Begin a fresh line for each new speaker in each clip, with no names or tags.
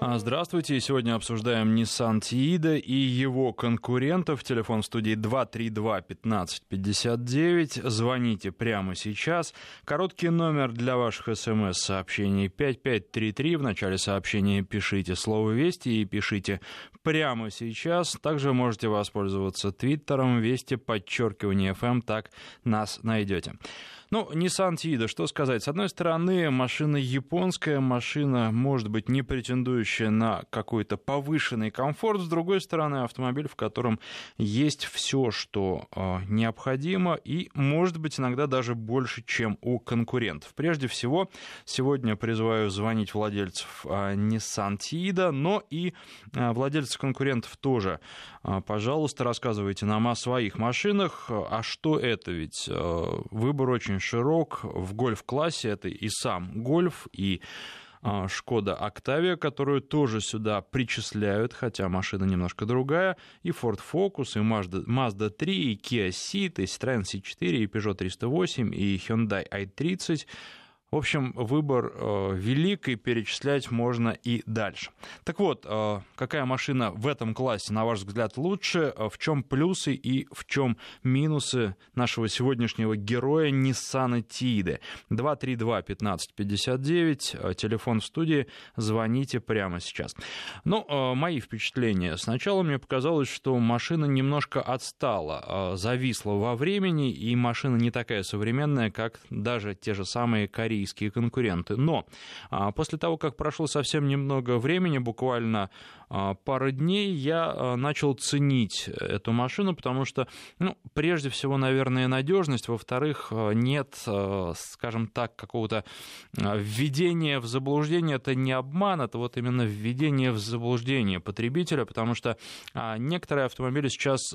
А, здравствуйте. Сегодня обсуждаем Nissan Tiida и его конкурентов. Телефон студии 232-1559. Звоните прямо сейчас. Короткий номер для ваших смс-сообщений 5533. В начале сообщения пишите слово «Вести» и пишите прямо сейчас. Также можете воспользоваться твиттером «Вести», подчеркивание FM. Так нас найдете. Ну, Nissan Tiida, что сказать? С одной стороны, машина японская, машина, может быть, не претендующая на какой-то повышенный комфорт. С другой стороны, автомобиль, в котором есть все, что э, необходимо, и, может быть, иногда даже больше, чем у конкурентов. Прежде всего, сегодня призываю звонить владельцев э, Nissan Tiida, но и э, владельцев конкурентов тоже. Э, пожалуйста, рассказывайте нам о своих машинах. А что это ведь? Э, выбор очень очень широк. В гольф-классе это и сам гольф, и а, Шкода Октавия, которую тоже сюда причисляют, хотя машина немножко другая, и Ford Focus, и Mazda, Mazda 3, и Kia Ceed, и Citroёn C4, и Peugeot 308, и Hyundai i30, в общем, выбор э, велик, и перечислять можно и дальше. Так вот, э, какая машина в этом классе, на ваш взгляд, лучше? Э, в чем плюсы и в чем минусы нашего сегодняшнего героя Nissan Tiide? 232-1559, телефон в студии, звоните прямо сейчас. Ну, э, мои впечатления. Сначала мне показалось, что машина немножко отстала, э, зависла во времени, и машина не такая современная, как даже те же самые корейские корейские конкуренты. Но а, после того, как прошло совсем немного времени, буквально а, пара дней, я а, начал ценить эту машину, потому что, ну, прежде всего, наверное, надежность, во-вторых, нет, скажем так, какого-то введения в заблуждение, это не обман, это вот именно введение в заблуждение потребителя, потому что некоторые автомобили сейчас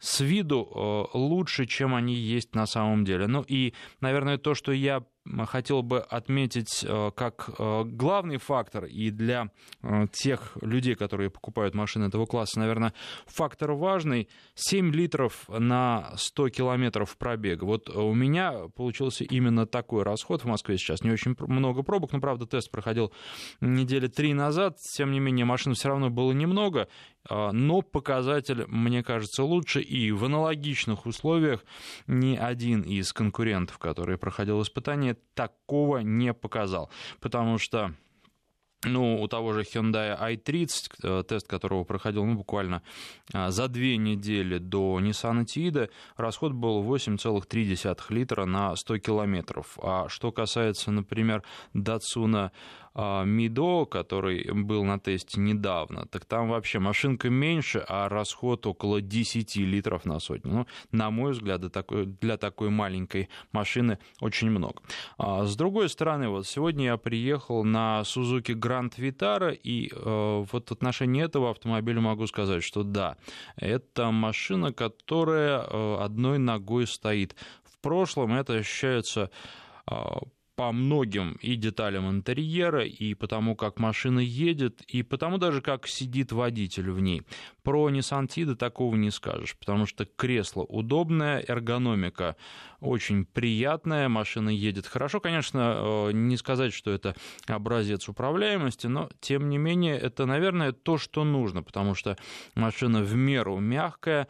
с виду лучше, чем они есть на самом деле. Ну и, наверное, то, что я хотел бы отметить э, как э, главный фактор и для э, тех людей, которые покупают машины этого класса, наверное, фактор важный. 7 литров на 100 километров пробега. Вот у меня получился именно такой расход в Москве сейчас. Не очень много пробок, но, правда, тест проходил недели три назад. Тем не менее, машин все равно было немного, но показатель, мне кажется, лучше. И в аналогичных условиях ни один из конкурентов, который проходил испытание, такого не показал. Потому что ну, у того же Hyundai i30, э, тест которого проходил ну, буквально э, за две недели до Nissan Tiida, расход был 8,3 литра на 100 километров. А что касается, например, Datsun а, Мидо, который был на тесте недавно, так там вообще машинка меньше, а расход около 10 литров на сотню. Ну, на мой взгляд, для такой, маленькой машины очень много. А с другой стороны, вот сегодня я приехал на Suzuki Grand Vitara, и э, вот в отношении этого автомобиля могу сказать, что да, это машина, которая одной ногой стоит. В прошлом это ощущается а, по многим и деталям интерьера, и потому, как машина едет, и потому даже, как сидит водитель в ней. Про Nissan Tiida такого не скажешь, потому что кресло удобное, эргономика очень приятная, машина едет хорошо. Конечно, э, не сказать, что это образец управляемости, но, тем не менее, это, наверное, то, что нужно, потому что машина в меру мягкая,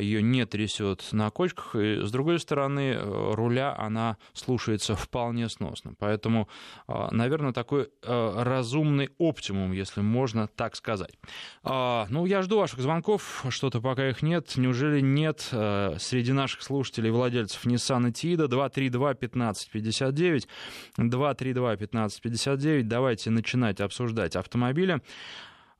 ее не трясет на кочках, и, с другой стороны, э, руля она слушается вполне сносно. Поэтому, а, наверное, такой э, разумный оптимум, если можно так сказать. А, ну, я жду ваших звонков, что-то пока их нет. Неужели нет э, среди наших слушателей владельцев Nissan Tiida 232-1559, 232-1559, давайте начинать обсуждать автомобили.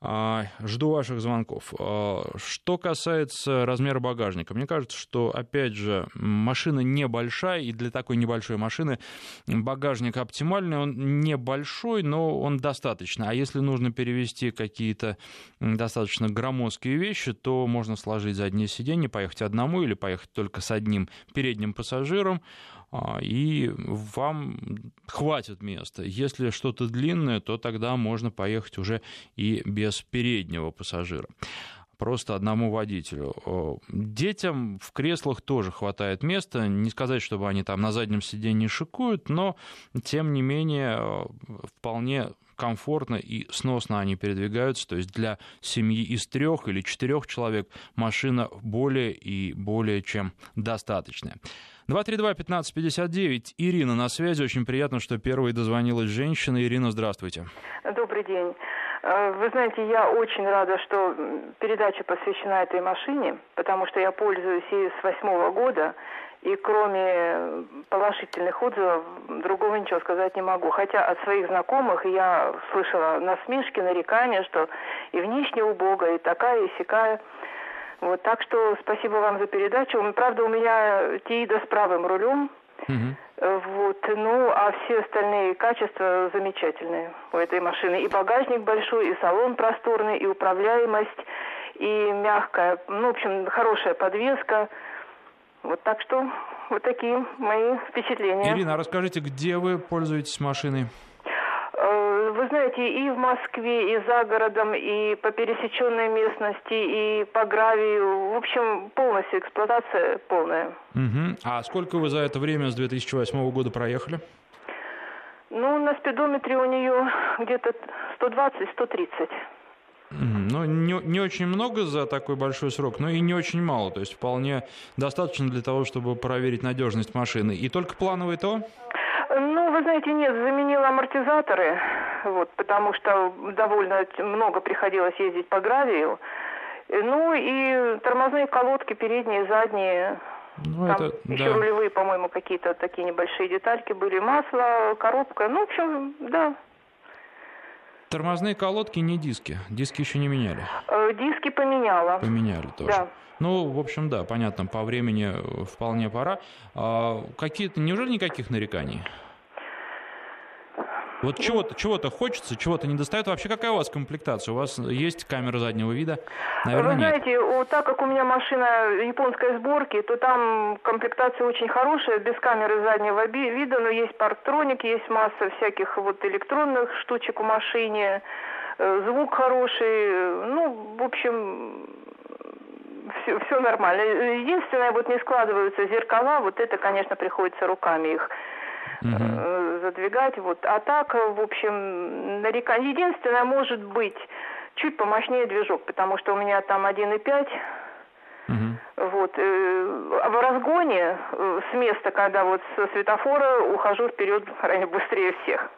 А, жду ваших звонков. А, что касается размера багажника, мне кажется, что, опять же, машина небольшая, и для такой небольшой машины багажник оптимальный, он небольшой, но он достаточно. А если нужно перевести какие-то достаточно громоздкие вещи, то можно сложить заднее сиденье, поехать одному или поехать только с одним передним пассажиром. А, и вам хватит места. Если что-то длинное, то тогда можно поехать уже и без переднего пассажира просто одному водителю. Детям в креслах тоже хватает места. Не сказать, чтобы они там на заднем сиденье шикуют, но тем не менее вполне комфортно и сносно они передвигаются. То есть для семьи из трех или четырех человек машина более и более чем достаточная. 232-1559. Ирина на связи. Очень приятно, что первой дозвонилась женщина. Ирина, здравствуйте.
Добрый день. Э, вы знаете, я очень рада, что передача посвящена этой машине, потому что я пользуюсь ей с восьмого года, и кроме положительных отзывов другого ничего сказать не могу. Хотя от своих знакомых я слышала насмешки, нарекания, что и внешне убого, и такая, и сякая. Вот, так что спасибо вам за передачу. Правда, у меня Тиида с правым рулем. Угу. Вот, ну, а все остальные качества замечательные у этой машины. И багажник большой, и салон просторный, и управляемость, и мягкая, ну, в общем, хорошая подвеска. Вот так что вот такие мои впечатления.
Ирина, а расскажите, где вы пользуетесь машиной?
Э, вы знаете, и в Москве, и за городом, и по пересеченной местности, и по гравию. В общем, полностью эксплуатация полная.
Угу. А сколько вы за это время с 2008 года проехали?
Ну, на спидометре у нее где-то 120-130.
Ну, не, не очень много за такой большой срок, но и не очень мало. То есть вполне достаточно для того, чтобы проверить надежность машины. И только плановое ТО?
Ну, вы знаете, нет, заменила амортизаторы, вот, потому что довольно много приходилось ездить по гравию. Ну и тормозные колодки передние, задние. Ну, Там это, еще да. рулевые, по-моему, какие-то такие небольшие детальки были. Масло, коробка. Ну, в общем, да,
Тормозные колодки не диски. Диски еще не меняли.
Э, диски поменяла.
Поменяли тоже. Да. Ну, в общем, да, понятно, по времени вполне пора. А какие-то, неужели никаких нареканий? Вот чего-то чего хочется, чего-то не достает. Вообще, какая у вас комплектация? У вас есть камера заднего вида?
Наверное, Вы знаете, нет. так как у меня машина японской сборки, то там комплектация очень хорошая, без камеры заднего вида, но есть парктроник, есть масса всяких вот электронных штучек в машине, э, звук хороший, ну, в общем, все, все нормально. Единственное, вот не складываются зеркала, вот это, конечно, приходится руками их угу. задвигать. Вот. А так, в общем, нарекание. Единственное, может быть, чуть помощнее движок, потому что у меня там 1,5. Угу. Вот. Э, в разгоне э, с места, когда вот со светофора ухожу вперед быстрее всех.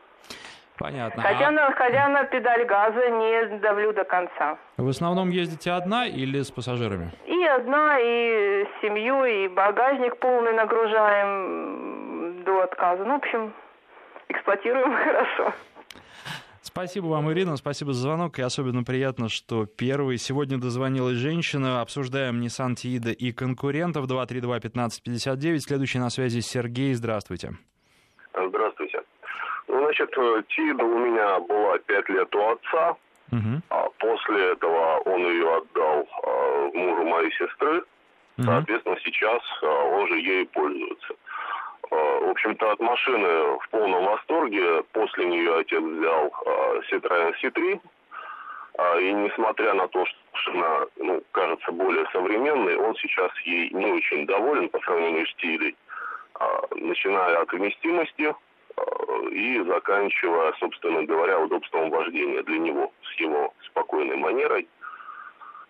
Понятно.
Хотя, а... на, хотя на педаль газа не давлю до конца.
В основном ездите одна или с пассажирами?
И одна, и с семьей, и багажник полный нагружаем до отказа. Ну, в общем, эксплуатируем хорошо.
Спасибо вам, Ирина, спасибо за звонок. И особенно приятно, что первый. Сегодня дозвонилась женщина. Обсуждаем Nissan Тиида и конкурентов. 232-1559. Следующий на связи Сергей. Здравствуйте.
Здравствуйте. Ну, значит, Тиида у меня была пять лет у отца. Угу. А после этого он ее отдал а, мужу моей сестры. Угу. Соответственно, сейчас а, он же ею пользуется. Э, в общем-то, от машины в полном восторге. После нее отец взял э, Citroёn C3. Э, и несмотря на то, что машина ну, кажется более современной, он сейчас ей не очень доволен по сравнению с Тилей. Начиная от вместимости и заканчивая, собственно говоря, удобством вождения для него с его спокойной манерой.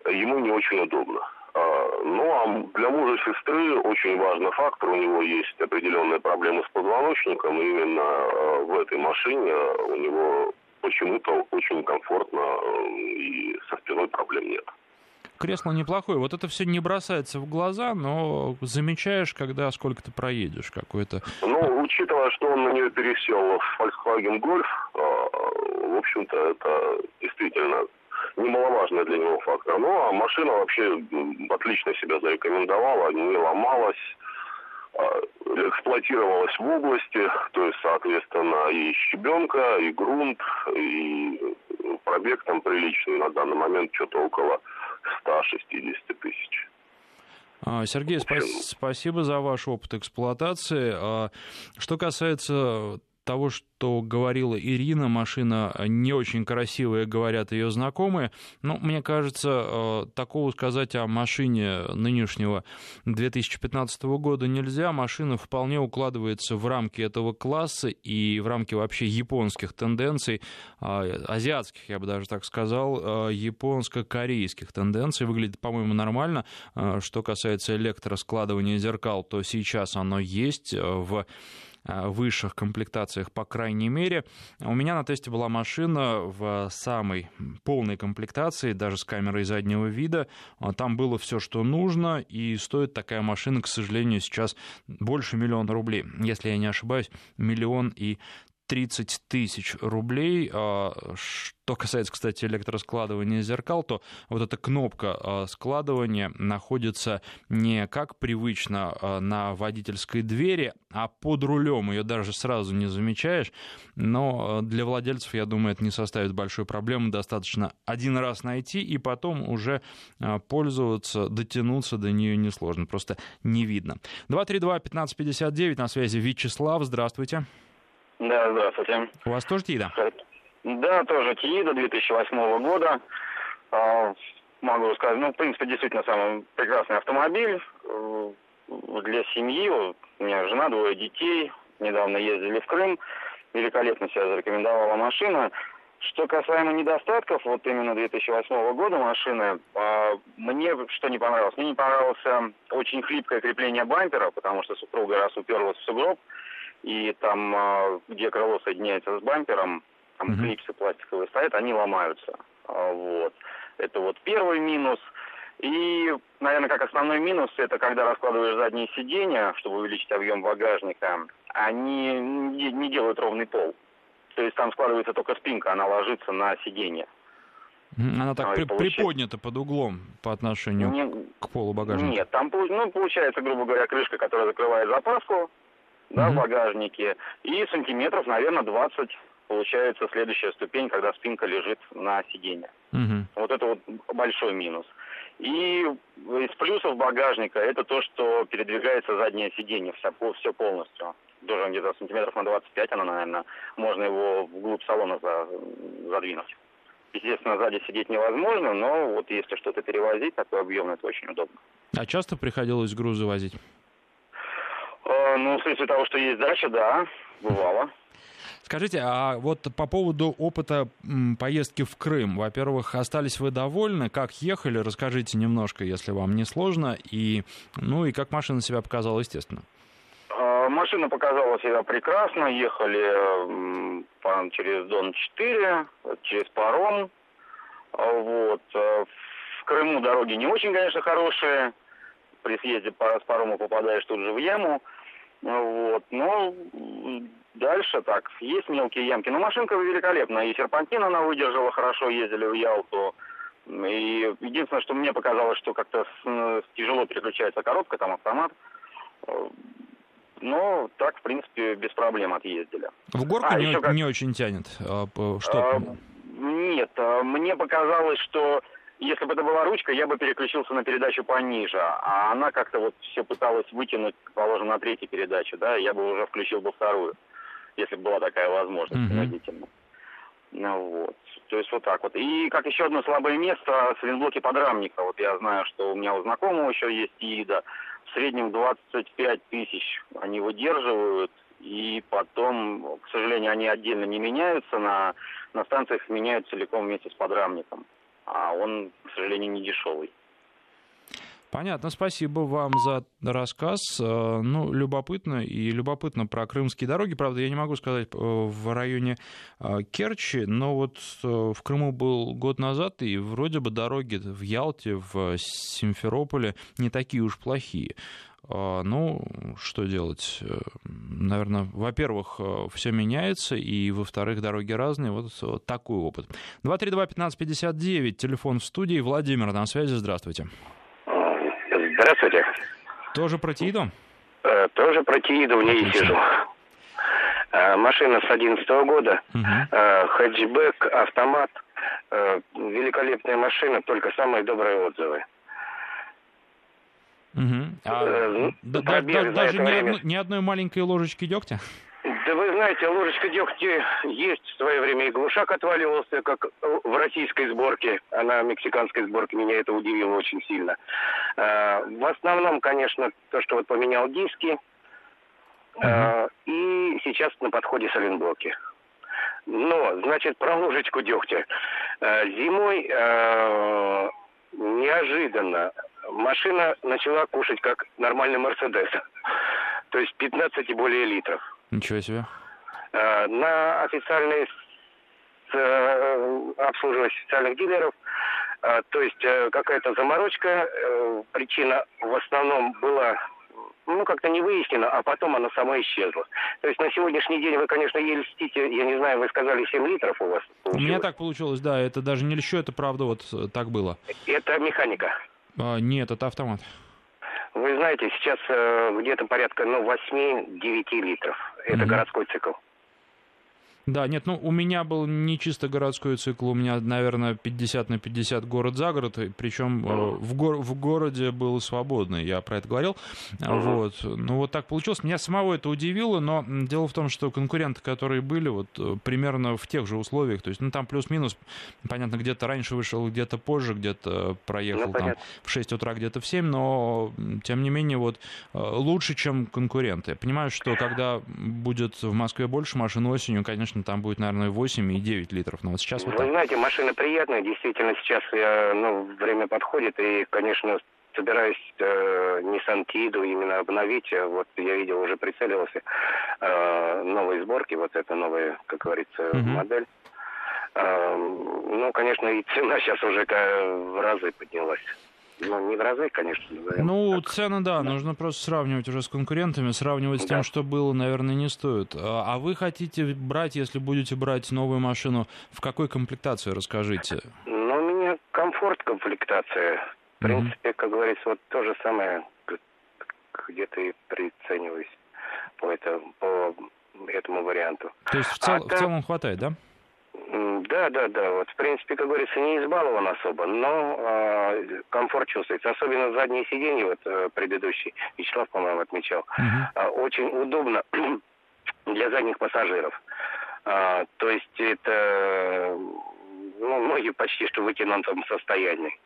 Ему не очень удобно. А, ну, а для мужа сестры очень важный фактор. У него есть определенные проблемы с позвоночником. И именно а, в этой машине у него почему-то очень комфортно э, и со спиной проблем нет.
Кресло неплохое. Вот это все не бросается в глаза, но замечаешь, когда сколько ты проедешь какой-то.
Ну, учитывая, что он на нее пересел в Volkswagen Golf, а, в общем-то, это действительно немаловажный для него фактор. Ну, а машина вообще отлично себя зарекомендовала, не ломалась, а, эксплуатировалась в области, то есть, соответственно, и щебенка, и грунт, и пробег там приличный на данный момент, что-то около 160 тысяч.
А, Сергей, спа- спасибо за ваш опыт эксплуатации. А, что касается того, что говорила Ирина, машина не очень красивая, говорят ее знакомые. Но мне кажется, э, такого сказать о машине нынешнего 2015 года нельзя. Машина вполне укладывается в рамки этого класса и в рамки вообще японских тенденций, э, азиатских, я бы даже так сказал, э, японско-корейских тенденций. Выглядит, по-моему, нормально. Что касается электроскладывания зеркал, то сейчас оно есть в Э, высших комплектациях, по крайней мере. У меня на тесте была машина в самой полной комплектации, даже с камерой заднего вида. А там было все, что нужно, и стоит такая машина, к сожалению, сейчас больше миллиона рублей. Если я не ошибаюсь, миллион и 30 тысяч рублей. А, что касается, кстати, электроскладывания зеркал, то вот эта кнопка а, складывания находится не как привычно а, на водительской двери, а под рулем. Ее даже сразу не замечаешь. Но для владельцев, я думаю, это не составит большой проблемы. Достаточно один раз найти и потом уже пользоваться, дотянуться до нее несложно. Просто не видно. 232-1559 на связи Вячеслав. Здравствуйте.
Да, здравствуйте.
У вас тоже ТИИДа?
Да, тоже ТИИДа 2008 года. А, могу сказать, ну, в принципе, действительно, самый прекрасный автомобиль э, для семьи. У меня жена, двое детей. Недавно ездили в Крым. Великолепно себя зарекомендовала машина. Что касаемо недостатков, вот именно 2008 года машины, а, мне что не понравилось? Мне не понравился очень хлипкое крепление бампера, потому что супруга раз уперлась в сугроб, и там, а, где крыло соединяется с бампером, там mm-hmm. клипсы пластиковые стоят, они ломаются. А, вот. Это вот первый минус. И, наверное, как основной минус, это когда раскладываешь задние сиденья, чтобы увеличить объем багажника, они не, делают ровный пол. То есть там складывается только спинка, она ложится на сиденье.
Она так при, получается... приподнята под углом по отношению не, к полу багажника?
Нет, там ну, получается, грубо говоря, крышка, которая закрывает запаску, да, в багажнике. И сантиметров, наверное, 20 получается следующая ступень, когда спинка лежит на сиденье. Угу. Вот это вот большой минус. И из плюсов багажника это то, что передвигается заднее сиденье вся, все полностью. Тоже где-то сантиметров на 25 оно, наверное, можно его вглубь салона за, задвинуть. Естественно, сзади сидеть невозможно, но вот если что-то перевозить, такой объем, это очень удобно.
А часто приходилось грузы возить?
Э, ну, в смысле того, что есть дача, да, бывало.
Скажите, а вот по поводу опыта поездки в Крым, во-первых, остались вы довольны? Как ехали? Расскажите немножко, если вам не сложно. И, ну и как машина себя показала, естественно.
Э, машина показала себя прекрасно. Ехали через Дон-4, через паром. Вот. Э, в Крыму дороги не очень, конечно, хорошие при съезде с парома попадаешь тут же в яму. Вот. Но дальше так, есть мелкие ямки. Но машинка великолепная. И серпантин она выдержала хорошо, ездили в Ялту. И единственное, что мне показалось, что как-то тяжело переключается коробка, там автомат. Но так, в принципе, без проблем отъездили.
В горку а, не, как... не очень тянет? А, что? А,
нет, а, мне показалось, что если бы это была ручка, я бы переключился на передачу пониже, а она как-то вот все пыталась вытянуть, положим, на третью передачу, да, я бы уже включил бы вторую, если бы была такая возможность принудительно. Ну вот. То есть вот так вот. И как еще одно слабое место, сайлентблоки подрамника. Вот я знаю, что у меня у знакомого еще есть Tiida. В среднем 25 тысяч они выдерживают. И потом, к сожалению, они отдельно не меняются. На, на станциях меняют целиком вместе с подрамником а он, к сожалению, не дешевый.
Понятно, спасибо вам за рассказ. Э, ну, любопытно и любопытно про крымские дороги. Правда, я не могу сказать э, в районе э, Керчи, но вот в Крыму был год назад, и вроде бы дороги в Ялте, в Симферополе не такие уж плохие. Ну, что делать? Наверное, во-первых, все меняется, и, во-вторых, дороги разные. Вот такой опыт. 232-1559, телефон в студии. Владимир на связи, здравствуйте.
Здравствуйте.
Тоже про Тииду?
Э, тоже про Тииду в ней сижу. Машина с 11 года, угу. хэтчбэк, автомат, великолепная машина, только самые добрые отзывы.
Угу. А, э, да, да, даже ни, одно, ни одной маленькой ложечки дегтя?
Да вы знаете, ложечка дегтя есть. В свое время и глушак отваливался, как в российской сборке, а на мексиканской сборке меня это удивило очень сильно. А, в основном, конечно, то, что вот поменял диски, uh-huh. и сейчас на подходе соленблоки. Но, значит, про ложечку дегтя. А, зимой неожиданно машина начала кушать как нормальный Мерседес. То есть 15 и более литров.
Ничего себе.
Э, на официальные э, обслуживать официальных дилеров. Э, то есть какая-то заморочка. Причина в основном была ну, как-то не выяснено, а потом она сама исчезла. То есть на сегодняшний день вы, конечно, ей льстите, я не знаю, вы сказали 7 литров у вас
получилось. У меня так получилось, да, это даже не льщу, это правда вот так было.
Это механика?
А, нет, это автомат.
Вы знаете, сейчас э, где-то порядка ну, 8-9 литров. Это угу. городской цикл.
Да, нет, ну у меня был не чисто городской цикл, у меня, наверное, 50 на 50 город за город, причем э, в, го- в городе был свободный, я про это говорил. Uh-huh. Вот. Ну вот так получилось. Меня самого это удивило, но дело в том, что конкуренты, которые были, вот э, примерно в тех же условиях, то есть, ну там плюс-минус, понятно, где-то раньше вышел, где-то позже, где-то проехал ну, там в 6 утра, где-то в 7, но тем не менее вот э, лучше, чем конкуренты. понимаю, что когда будет в Москве больше машин осенью, конечно, конечно, там будет, наверное, 8 и 9 литров. Но вот сейчас вот
Вы так. знаете, машина приятная, действительно, сейчас я, ну, время подходит, и, конечно, собираюсь э, Nissan Tido именно обновить. Вот я видел, уже прицелился э, новые сборки, вот это новая, как говорится, uh-huh. модель. Э, ну, конечно, и цена сейчас уже в разы поднялась. Ну, не в разы, конечно.
Ну, так. цены, да, нужно просто сравнивать уже с конкурентами, сравнивать с да. тем, что было, наверное, не стоит. А, а вы хотите брать, если будете брать новую машину, в какой комплектации, расскажите?
Ну, у меня комфорт комплектация. В принципе, mm-hmm. как говорится, вот то же самое, где-то и прицениваюсь по, это, по этому варианту.
То есть в, цел, а в целом хватает, да?
Да, да, да. Вот, в принципе, как говорится, не избалован особо, но э, комфорт чувствуется. Особенно задние сиденья, вот э, предыдущий, Вячеслав, по-моему, отмечал. Uh-huh. Очень удобно для задних пассажиров. Э, то есть это, ну, ноги почти что в вытянутом состоянии.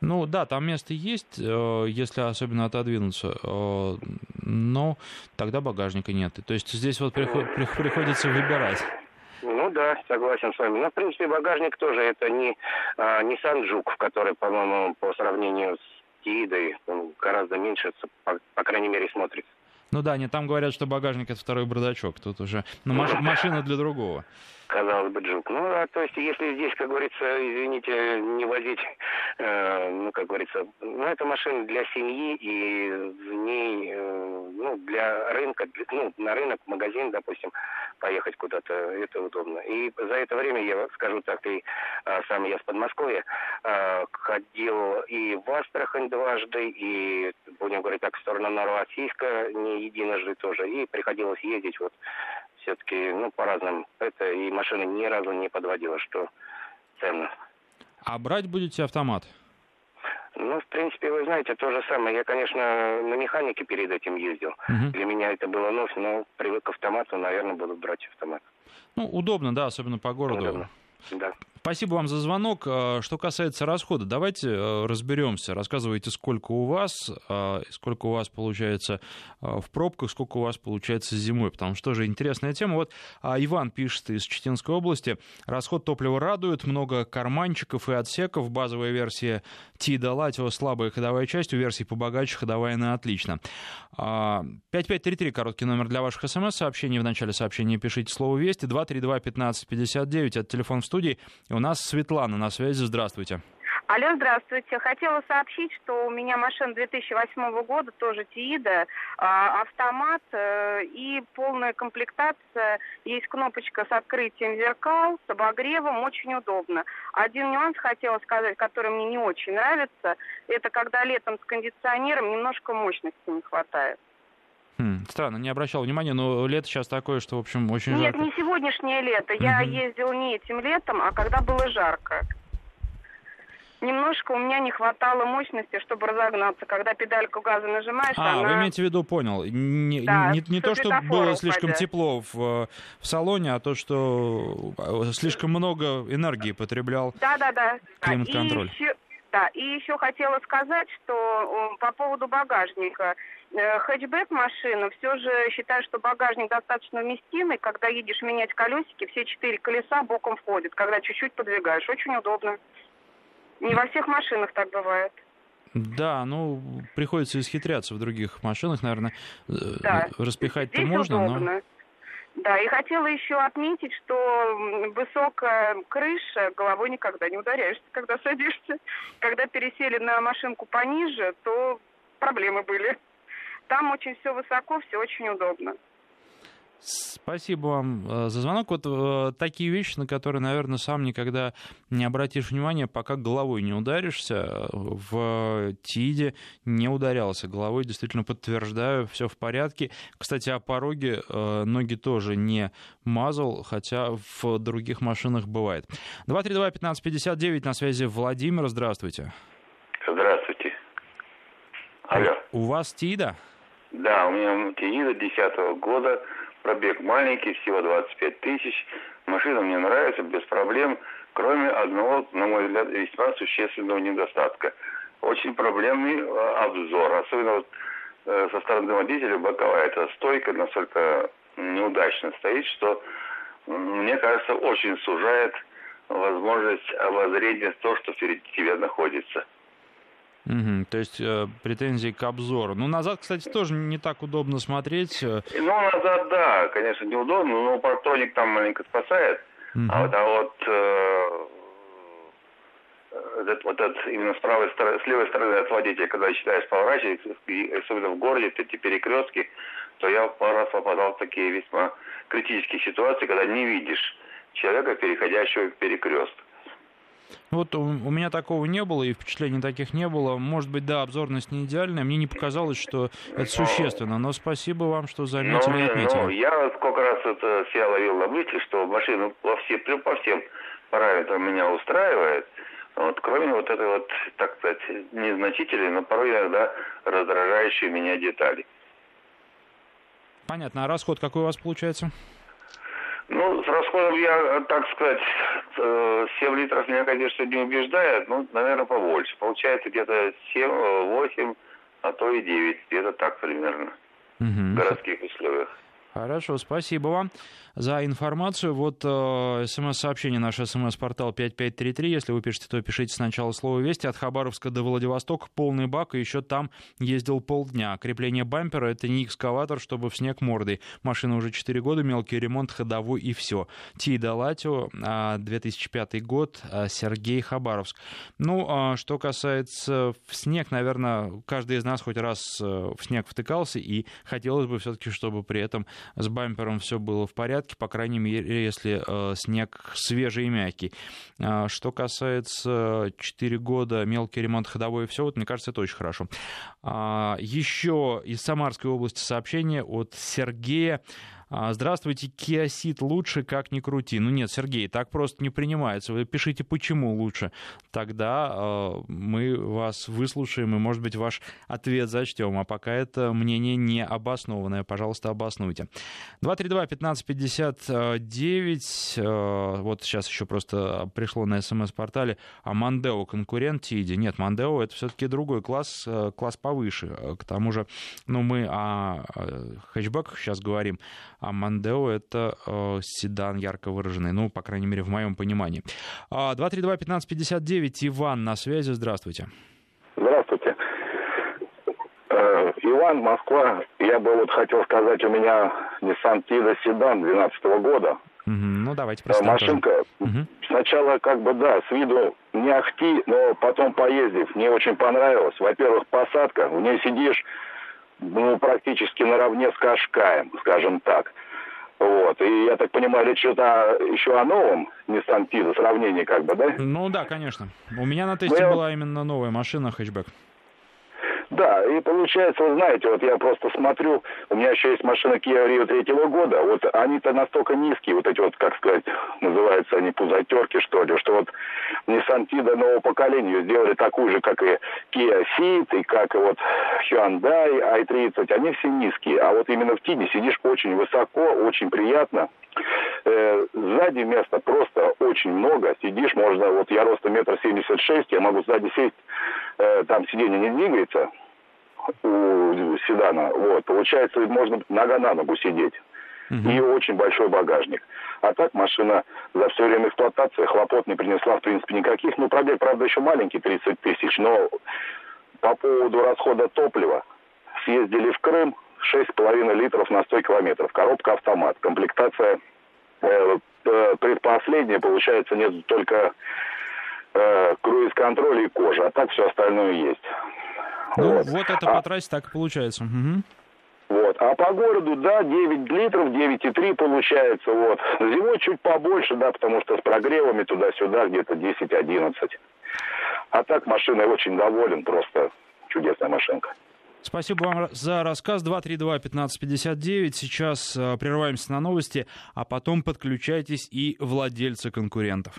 Ну да, там место есть, э, если особенно отодвинуться, э, но тогда багажника нет. То есть здесь вот приходится выбирать.
Ну да, согласен с вами. Но, в принципе, багажник тоже это не, а, не Санджук, который, по-моему, по сравнению с Тидой гораздо меньше, по, по крайней мере, смотрится.
Ну да, они там говорят, что багажник это второй бардачок. Тут уже ну, маш- машина для другого
казалось бы, джук. Ну, а то есть, если здесь, как говорится, извините, не возить, э, ну, как говорится, ну, это машина для семьи, и в ней, э, ну, для рынка, для, ну, на рынок, в магазин, допустим, поехать куда-то, это удобно. И за это время, я скажу так, и э, сам я с Подмосковья э, ходил и в Астрахань дважды, и, будем говорить так, в сторону Новороссийска не единожды тоже, и приходилось ездить вот все-таки, ну, по разным. Это и машина ни разу не подводила, что ценно.
А брать будете автомат?
Ну, в принципе, вы знаете, то же самое. Я, конечно, на механике перед этим ездил. Угу. Для меня это было новость, но привык к автомату, наверное, буду брать автомат.
Ну, удобно, да, особенно по городу. Удобно. Да. Спасибо вам за звонок. А, что касается расхода, давайте э, разберемся. Рассказывайте, сколько у вас, а, сколько у вас получается а, в пробках, сколько у вас получается зимой, потому что тоже интересная тема. Вот Иван пишет из Читинской области. Расход топлива радует, много карманчиков и отсеков. Базовая версия Тида Латио слабая ходовая часть, у версии побогаче ходовая на отлично. 5533, короткий номер для ваших смс-сообщений. В начале сообщения пишите слово «Вести». 232-1559, это телефон в студии. У нас Светлана на связи. Здравствуйте.
Алло, здравствуйте. Хотела сообщить, что у меня машина 2008 года, тоже Тиида, автомат э, и полная комплектация. Есть кнопочка с открытием зеркал, с обогревом, очень удобно. Один нюанс хотела сказать, который мне не очень нравится, это когда летом с кондиционером немножко мощности не хватает.
Хм, странно, не обращал внимания, но лето сейчас такое, что, в общем, очень
Нет,
жарко.
Нет, не сегодняшнее лето. Я ездил не этим летом, а когда было жарко. немножко у меня не хватало мощности, чтобы разогнаться. Когда педальку газа нажимаешь,
а,
она...
вы имеете в виду, понял. Не,
да,
не, не то, что было слишком тепло в, в салоне, а то, что э, слишком много энергии потреблял
да, да, да.
климат-контроль.
И еще, да, и еще хотела сказать, что по поводу багажника. Э, хэтчбэк машина, все же считаю, что багажник достаточно вместимый. Когда едешь менять колесики, все четыре колеса боком входят, когда чуть-чуть подвигаешь. Очень удобно. Не во всех машинах так бывает.
Да, ну, приходится исхитряться в других машинах, наверное. Э,
да.
Распихать-то можно, удобно. но...
Да, и хотела еще отметить, что высокая крыша, головой никогда не ударяешься, когда садишься. Когда пересели на машинку пониже, то проблемы были. Там очень все высоко, все очень удобно.
Спасибо вам э, за звонок. Вот э, такие вещи, на которые, наверное, сам никогда не обратишь внимания, пока головой не ударишься. В ТИДе не ударялся головой, действительно подтверждаю, все в порядке. Кстати, о пороге э, ноги тоже не мазал, хотя в других машинах бывает. 232-1559 на связи Владимир, здравствуйте.
Здравствуйте. Алло.
У вас ТИДа?
Да, у меня ТИДа 10 года Пробег маленький, всего 25 тысяч. Машина мне нравится, без проблем, кроме одного, на мой взгляд, весьма существенного недостатка. Очень проблемный э, обзор, особенно вот э, со стороны водителя боковая эта стойка настолько неудачно стоит, что мне кажется, очень сужает возможность обозрения то, что впереди тебя находится.
Угу, то есть э, претензии к обзору. Ну, назад, кстати, тоже не так удобно смотреть. Э.
Ну, назад, да, конечно, неудобно, но партроник там маленько спасает. Угу. А вот, а вот э, этот, вот этот, именно с правой стороны, с левой стороны от водителя, когда считаешь поворачивать, особенно в городе, эти перекрестки, то я пару раз попадал в такие весьма критические ситуации, когда не видишь человека, переходящего в перекресток.
Вот у, у меня такого не было, и впечатлений таких не было. Может быть, да, обзорность не идеальная. Мне не показалось, что это существенно. Но спасибо вам, что заметили
ну,
и отметили.
Ну, я сколько раз это себя ловил на мысли, что машина во все, по всем параметрам меня устраивает. Вот, кроме вот этой вот, так сказать, незначительной, но порой иногда раздражающей меня детали.
Понятно. А расход какой у вас получается?
Ну, с расходом я, так сказать, 7 э, литров меня, конечно, не убеждает, ну, наверное, побольше. Получается где-то 7, 8, а то и 9, где-то так примерно, угу. в городских условиях.
Хорошо, спасибо вам за информацию. Вот э, смс-сообщение, наш смс-портал 5533. Если вы пишете, то пишите сначала слово «Вести». От Хабаровска до Владивостока полный бак, и еще там ездил полдня. Крепление бампера — это не экскаватор, чтобы в снег мордой. Машина уже 4 года, мелкий ремонт, ходовой и все. Тида Латио, 2005 год, а, Сергей Хабаровск. Ну, а что касается в снег, наверное, каждый из нас хоть раз э, в снег втыкался, и хотелось бы все-таки, чтобы при этом с бампером все было в порядке, по крайней мере, если э, снег свежий и мягкий. А, что касается 4 года, мелкий ремонт ходовой и все, вот мне кажется, это очень хорошо. А, еще из Самарской области сообщение от Сергея. А, здравствуйте, Киосит лучше, как ни крути. Ну нет, Сергей, так просто не принимается. Вы пишите, почему лучше. Тогда э, мы вас выслушаем и, может быть, ваш ответ зачтем. А пока это мнение не обоснованное. Пожалуйста, обоснуйте. 232-1559. Э, вот сейчас еще просто пришло на смс-портале. А Мандео конкурент Тиди. Нет, Мандео это все-таки другой класс, э, класс повыше. К тому же, ну, мы о хэтчбеках сейчас говорим. А Мандео — это э, седан ярко выраженный, ну, по крайней мере, в моем понимании. 232-1559, а, Иван на связи, здравствуйте.
Здравствуйте. Э, Иван, Москва. Я бы вот хотел сказать, у меня Nissan Tido седан 2012 года.
Ну, давайте
э, Машинка угу. сначала как бы, да, с виду не ахти, но потом поездив, мне очень понравилось. Во-первых, посадка, в ней сидишь, ну, практически наравне с Кашкаем, скажем так. Вот. И я так понимаю, речь идет о, еще о новом Nissan Tido, сравнение как бы, да?
Ну да, конечно. У меня на тесте ну, была именно новая машина хэтчбэк.
Да, и получается, вы знаете, вот я просто смотрю, у меня еще есть машина Kia Rio третьего года, вот они-то настолько низкие, вот эти вот, как сказать, называются они пузатерки, что ли, что вот Nissan Tido нового поколения сделали такую же, как и Kia Ceed, и как и вот Hyundai i30, они все низкие, а вот именно в Тиде сидишь очень высоко, очень приятно, э, сзади места просто очень много, сидишь, можно, вот я роста метр семьдесят шесть, я могу сзади сесть э, там сиденье не двигается у седана, вот, получается, можно нога на ногу сидеть. Угу. И очень большой багажник. А так машина за все время эксплуатации хлопот не принесла, в принципе, никаких. Ну, пробег, правда, еще маленький, 30 тысяч, но по поводу расхода топлива съездили в Крым, 6,5 литров на 100 километров. Коробка автомат. Комплектация э, э, предпоследняя, получается, нет только э, круиз-контроль и кожа, а так все остальное есть.
Ну, вот, вот это а, по трассе так и получается. Угу.
Вот. А по городу, да, 9 литров, 9,3 получается. Вот. Зимой чуть побольше, да, потому что с прогревами туда-сюда где-то 10-11. А так машиной очень доволен, просто чудесная машинка.
Спасибо вам за рассказ. 232-1559. Сейчас э, прерываемся на новости, а потом подключайтесь и владельцы конкурентов.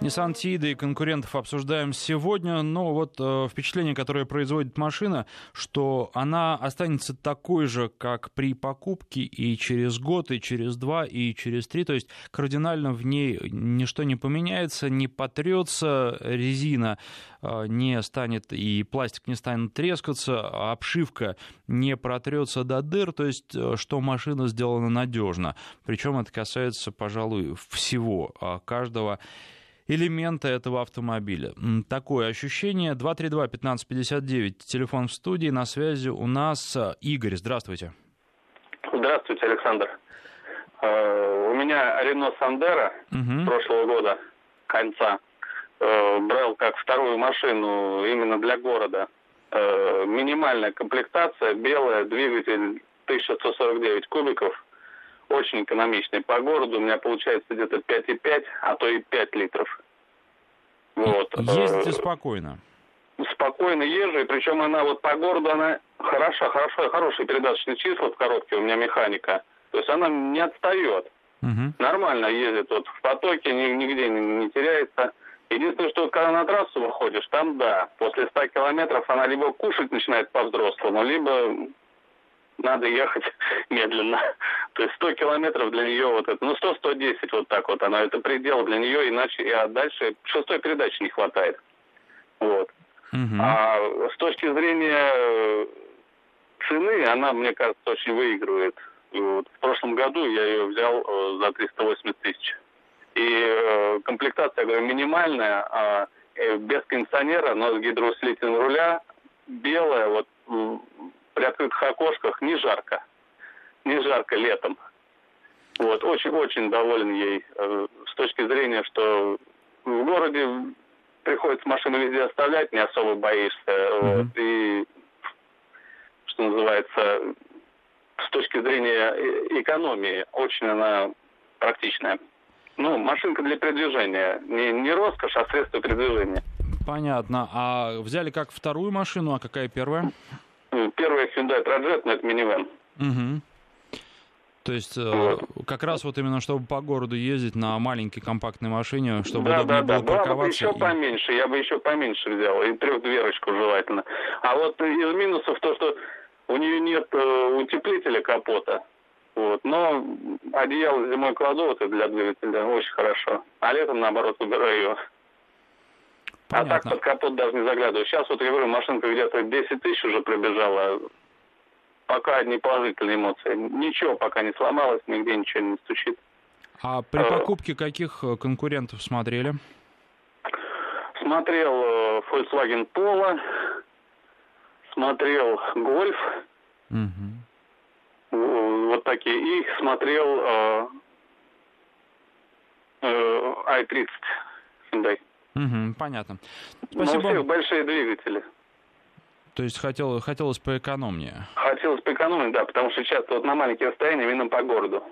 Nissan Tiida и конкурентов обсуждаем сегодня, но вот э, впечатление, которое производит машина, что она останется такой же, как при покупке и через год, и через два, и через три, то есть кардинально в ней ничто не поменяется, не потрется, резина э, не станет и пластик не станет трескаться, обшивка не протрется до дыр, то есть э, что машина сделана надежно. Причем это касается, пожалуй, всего, а, каждого элемента этого автомобиля. Такое ощущение. 232-1559, телефон в студии, на связи у нас э, Игорь. Здравствуйте.
Здравствуйте, Александр. Э, у меня Рено Сандера угу. прошлого года, конца, э, брал как вторую машину именно для города. Минимальная комплектация, белая, двигатель 1149 кубиков, очень экономичный. По городу у меня получается где-то 5,5, а то и 5 литров.
Вот. Ездите спокойно?
Спокойно езжу, и причем она вот по городу, она хороша, хорошо, хорошие передаточные числа в коробке, у меня механика. То есть она не отстает. Угу. Нормально ездит вот в потоке, нигде не, не теряется. Единственное, что когда на трассу выходишь, там да, после 100 километров она либо кушать начинает по-взрослому, либо надо ехать медленно. То есть 100 километров для нее вот это, ну 100-110 вот так вот, она это предел для нее, иначе, и а дальше шестой передачи не хватает. Вот. Угу. А с точки зрения э, цены, она, мне кажется, очень выигрывает. Вот в прошлом году я ее взял э, за 380 тысяч. И э, комплектация, говорю, минимальная, а, без кондиционера, но с гидроусилителем руля, белая, вот при открытых окошках не жарко. Не жарко летом. Вот, очень-очень доволен ей э, с точки зрения, что в городе приходится машину везде оставлять, не особо боишься. Mm-hmm. Вот, и, что называется, с точки зрения э, экономии, очень она практичная. Ну, машинка для передвижения. Не, не роскошь, а средство передвижения.
Понятно. А взяли как вторую машину, а какая первая?
Первая Hyundai Trajet, но это минивэн.
Угу. То есть вот. Э, как раз вот именно чтобы по городу ездить на маленькой компактной машине, чтобы да, удобно да, было да. парковаться. Была бы
еще и... поменьше, я бы еще поменьше взял, и трехдверочку желательно. А вот из минусов то, что у нее нет э, утеплителя капота. Вот. Но одеяло зимой кладу вот для двигателя очень хорошо. А летом, наоборот, убираю ее. Понятно. А так под капот даже не заглядываю. Сейчас вот я говорю, машинка где-то 10 тысяч уже пробежала. Пока одни положительные эмоции. Ничего пока не сломалось, нигде ничего не стучит.
А при э, покупке каких э, конкурентов смотрели?
Смотрел э, Volkswagen Polo, смотрел Golf, угу. вот такие, и смотрел э, э, i30 Hyundai.
Угу, понятно.
Спасибо. Но у всех большие двигатели.
То есть хотел, хотелось поэкономнее?
Хотелось поэкономнее, да, потому что часто вот на маленькие расстояния именно по городу.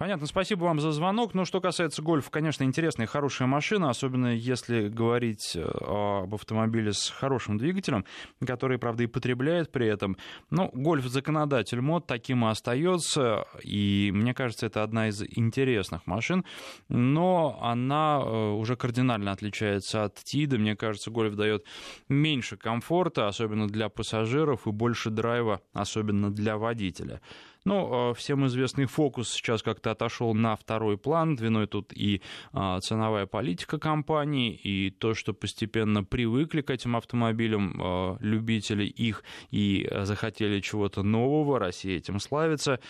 Понятно, спасибо вам за звонок. Ну, что касается гольфа, конечно, интересная и хорошая машина, особенно если говорить э, об автомобиле с хорошим двигателем, который, правда, и потребляет при этом. Ну, гольф законодатель мод таким и остается, и мне кажется, это одна из интересных машин, но она э, уже кардинально отличается от Тида. Мне кажется, гольф дает меньше комфорта, особенно для пассажиров, и больше драйва, особенно для водителя. Ну, всем известный фокус сейчас как-то отошел на второй план. Виной тут и а, ценовая политика компании, и то, что постепенно привыкли к этим автомобилям а, любители их и захотели чего-то нового. Россия этим славится.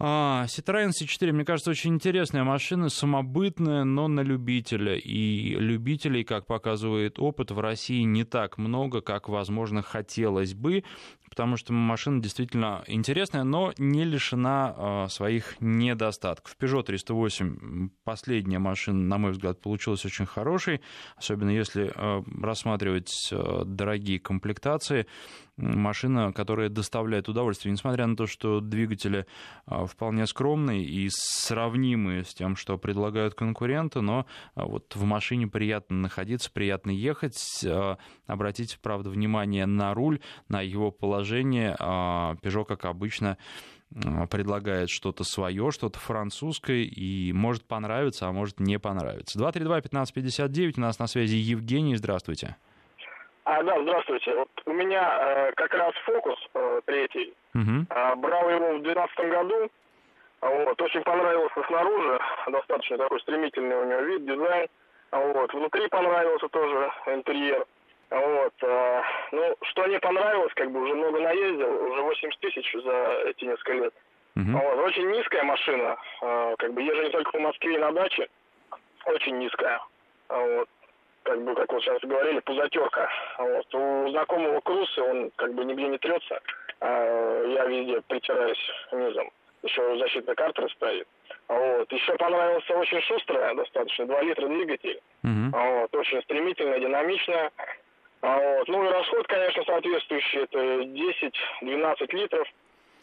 А, Citroёn C4, мне кажется, очень интересная машина, самобытная, но на любителя. И любителей, как показывает опыт, в России не так много, как, возможно, хотелось бы, потому что машина действительно интересная, но не лишена а, своих недостатков. Peugeot 308, последняя машина, на мой взгляд, получилась очень хорошей, особенно если а, рассматривать дорогие комплектации машина, которая доставляет удовольствие, несмотря на то, что двигатели а, вполне скромные и сравнимые с тем, что предлагают конкуренты, но а, вот в машине приятно находиться, приятно ехать. А, обратите, правда, внимание на руль, на его положение. Peugeot, как обычно, предлагает что-то свое, что-то французское, и может понравиться, а может не понравиться. 232-1559, у нас на связи Евгений, здравствуйте.
А, да, здравствуйте. Вот у меня э, как раз фокус э, третий. Угу. Э, брал его в 2012 году. Вот, очень понравился снаружи, достаточно такой стремительный у него вид, дизайн. Вот, внутри понравился тоже интерьер. Вот, э, ну, что не понравилось, как бы уже много наездил, уже 80 тысяч за эти несколько лет. Uh-huh. Вот, очень низкая машина, э, как бы езжу не только по Москве и на даче, очень низкая. Вот как бы, как вот сейчас говорили, пузатерка. Вот. У знакомого Крусы он как бы нигде не трется, а я везде притираюсь низом. Еще защитная карта стоит. Вот. Еще понравился очень шустрая достаточно, 2 литра двигатель. Угу. Вот. Очень стремительная, динамичная. Вот. Ну и расход, конечно, соответствующий, это 10-12 литров.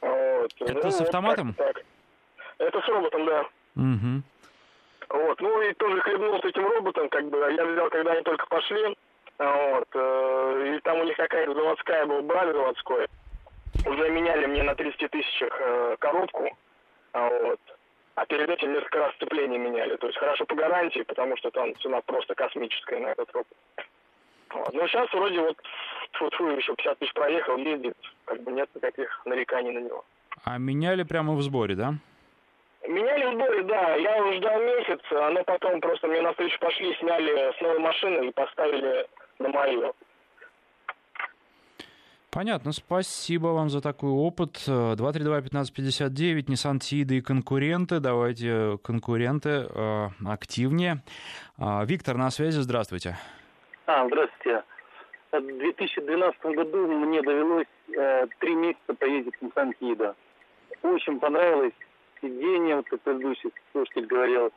Вот. Это ну, с автоматом? Вот так, так.
Это с роботом, да. Угу. Вот. Ну и тоже хлебнул с этим роботом, как бы, я взял, когда они только пошли, вот, э, и там у них какая-то заводская была, брали заводской, уже меняли мне на 30 тысячах э, коробку, вот, а перед этим несколько раз сцепление меняли, то есть хорошо по гарантии, потому что там цена просто космическая на этот робот. Вот. Ну, сейчас вроде вот фу -фу, еще 50 тысяч проехал, ездит, как бы нет никаких нареканий на него.
А меняли прямо в сборе, да?
Меняли в сборе, да. Я уже ждал месяц, но потом просто мне навстречу пошли, сняли с новой машины и поставили на мою.
Понятно, спасибо вам за такой опыт. 232-1559, Nissan Тида и конкуренты. Давайте конкуренты э, активнее. Э, Виктор на связи, здравствуйте.
А, здравствуйте. В 2012 году мне довелось э, три месяца поездить Nissan Тида. Очень понравилось сиденье, вот как предыдущий слушатель говорил.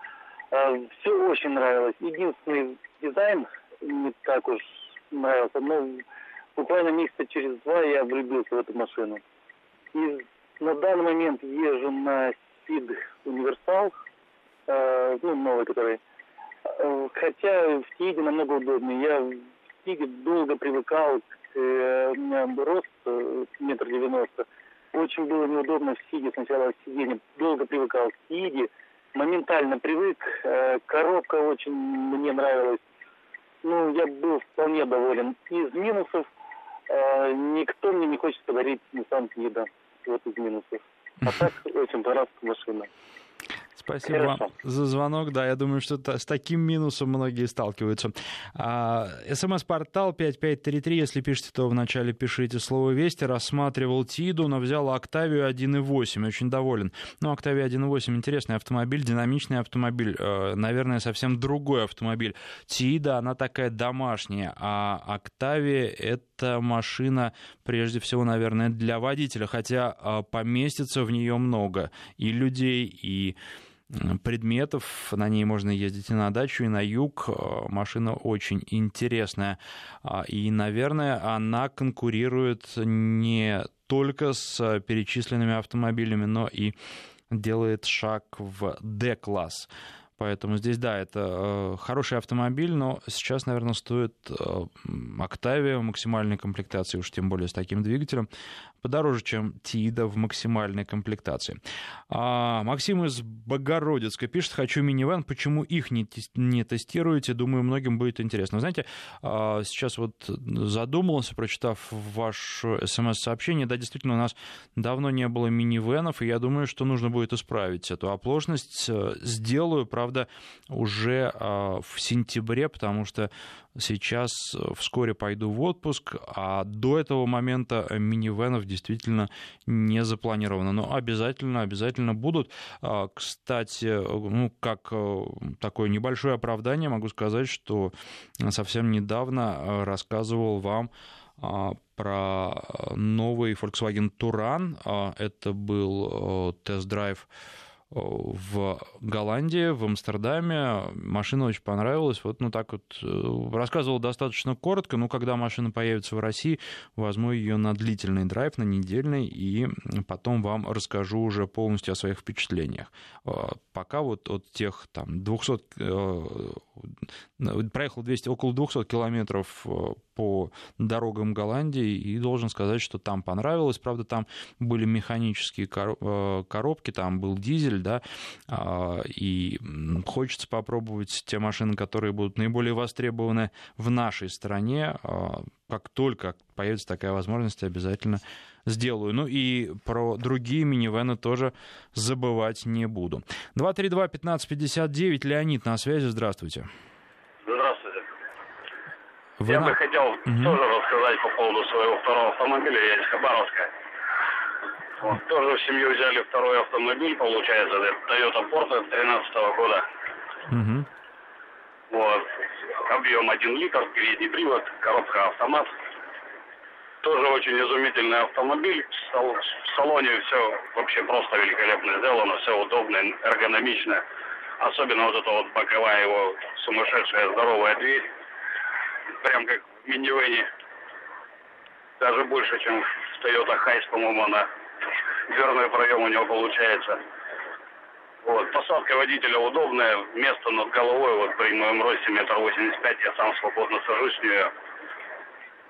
А, Все очень нравилось. Единственный дизайн не так уж нравился. Но буквально месяца через два я влюбился в эту машину. И на данный момент езжу на Speed Универсал, э, ну, новый который. Э, хотя в Тиге намного удобнее. Я в Тиге долго привыкал, к, э, у меня рост э, метр девяносто очень было неудобно в сиде. Сначала сиденье долго привыкал к сиде, моментально привык. Коробка очень мне нравилась. Ну, я был вполне доволен. Из минусов никто мне не хочет подарить Nissan Кида. Вот из минусов. А так очень понравилась машина.
Спасибо Хорошо. вам за звонок. Да, я думаю, что с таким минусом многие сталкиваются. А, СМС-портал 5533. Если пишете, то вначале пишите слово «Вести». Рассматривал Тиду, но взял Октавию 1.8. Очень доволен. Ну, Октавия 1.8 интересный автомобиль, динамичный автомобиль. Э, наверное, совсем другой автомобиль. Тида, она такая домашняя, а Октавия — это машина, прежде всего, наверное, для водителя. Хотя э, поместится в нее много и людей, и предметов. На ней можно ездить и на дачу, и на юг. Э, машина очень интересная. А, и, наверное, она конкурирует не только с перечисленными автомобилями, но и делает шаг в D-класс. Поэтому здесь, да, это э, хороший автомобиль, но сейчас, наверное, стоит э, Octavia максимальной комплектации, уж тем более с таким двигателем, подороже, чем Тида в максимальной комплектации. А, Максим из Богородицка пишет, хочу минивэн, почему их не, не тестируете? Думаю, многим будет интересно. Вы знаете, а, сейчас вот задумался, прочитав ваше смс-сообщение, да, действительно, у нас давно не было минивэнов, и я думаю, что нужно будет исправить эту оплошность. Сделаю, правда, уже а, в сентябре, потому что сейчас вскоре пойду в отпуск, а до этого момента минивэнов действительно не запланировано. Но обязательно, обязательно будут. А, кстати, ну, как э, такое небольшое оправдание могу сказать, что совсем недавно э, рассказывал вам а, про новый Volkswagen Touran. Это был э, тест-драйв в Голландии, в Амстердаме. Машина очень понравилась. Вот, ну, так вот, э, рассказывал достаточно коротко, но когда машина появится в России, возьму ее на длительный драйв, на недельный, и потом вам расскажу уже полностью о своих впечатлениях. Э, пока вот от тех, там, 200... Э, проехал 200, около 200 километров по дорогам Голландии и должен сказать, что там понравилось. Правда, там были механические э, коробки, там был дизель, да, а, и хочется попробовать те машины, которые будут наиболее востребованы в нашей стране. А, как только появится такая возможность, обязательно сделаю. Ну и про другие минивены тоже забывать не буду. 232-1559, Леонид на связи, здравствуйте.
Вы я бы хотел угу. тоже рассказать по поводу своего второго автомобиля. Я из Хабаровска. Вот, тоже в семью взяли второй автомобиль, получается, Toyota Porto 13 -го года. Угу. Вот. Объем 1 литр, передний привод, коробка автомат. Тоже очень изумительный автомобиль. В салоне все вообще просто великолепно сделано, все удобно, эргономично. Особенно вот эта вот боковая его сумасшедшая здоровая дверь прям как в минивэне. Даже больше, чем в Toyota Hiace, по-моему, она дверной проем у него получается. Вот. Посадка водителя удобная, место над головой, вот при моем росте метр восемьдесят пять, я сам свободно сажусь в нее.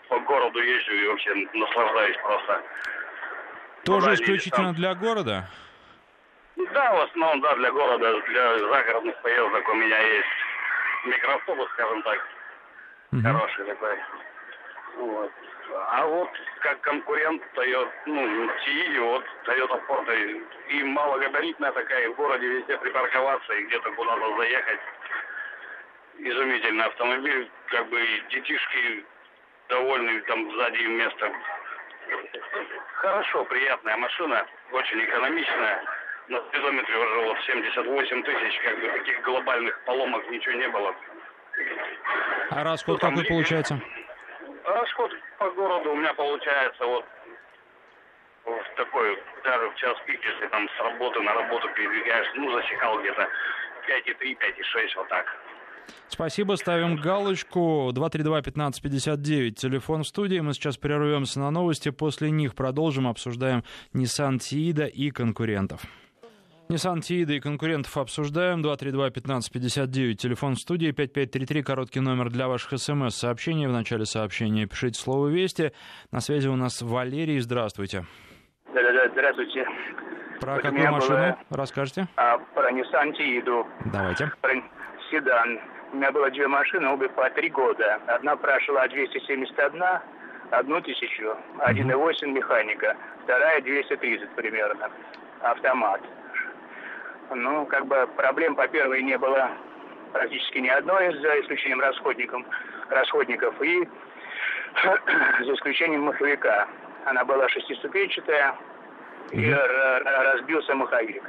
По городу езжу и вообще наслаждаюсь просто.
Тоже исключительно для города?
Да, в основном, да, для города, для загородных поездок у меня есть микроавтобус, скажем так угу. хороший такой. Вот. А вот как конкурент Toyota, ну, Тииди, вот Toyota Porto, и малогабаритная такая, в городе везде припарковаться и где-то куда-то заехать. Изумительный автомобиль, как бы детишки довольны, там сзади место. Хорошо, приятная машина, очень экономичная. На спидометре уже вот 78 тысяч, как бы таких глобальных поломок ничего не было.
А расход какой получается?
Расход по городу у меня получается вот в такой, даже в час пик, если там с работы на работу передвигаешься, ну, засекал где-то 5,3, 5,6, вот так.
Спасибо, ставим галочку. 232-1559, телефон в студии. Мы сейчас прервемся на новости. После них продолжим, обсуждаем Nissan Тиида и конкурентов. Nissan Тиида и конкурентов обсуждаем. 232-1559, телефон в студии, 5533, короткий номер для ваших смс-сообщений. В начале сообщения пишите слово «Вести». На связи у нас Валерий, здравствуйте.
Да-да-да, здравствуйте.
Про вот какую машину было, расскажете?
А, про Nissan Тииду.
Давайте.
Про седан. У меня было две машины, обе по три года. Одна прошла 271, одну тысячу, 1,8 механика, вторая 230 примерно, автомат. Ну, как бы проблем по первой не было практически ни одной, за исключением расходников, расходников и за исключением маховика. Она была шестиступенчатая, и разбился маховик.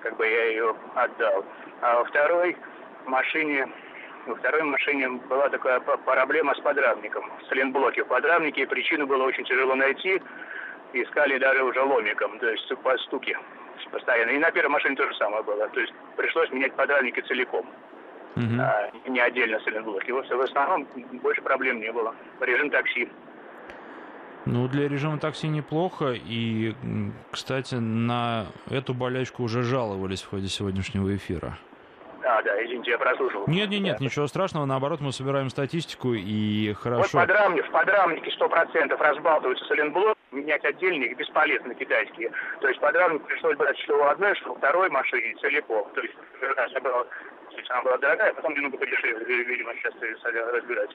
Как бы я ее отдал. А во второй машине во второй машине была такая проблема с подрамником, сайлентблоки в подрамнике, причину было очень тяжело найти. Искали даже уже ломиком, то есть по стуке постоянно. И на первой машине то же самое было. То есть пришлось менять подрамники целиком. Uh-huh. А, не отдельно сайлентблоки. Вот в основном больше проблем не было. Режим такси.
Ну, для режима такси неплохо. И, кстати, на эту болячку уже жаловались в ходе сегодняшнего эфира.
А, да, извините, я прослушал.
Нет, нет, нет, ничего страшного. Наоборот, мы собираем статистику и хорошо.
Вот подрамник, в подрамнике 100% разбалтываются соленблок, менять отдельные бесполезно китайские. То есть подрамник пришлось брать что у одной, что у второй машине целиком. То есть, я брал, она была дорогая, а потом немного подешевле, видимо, сейчас разбирать.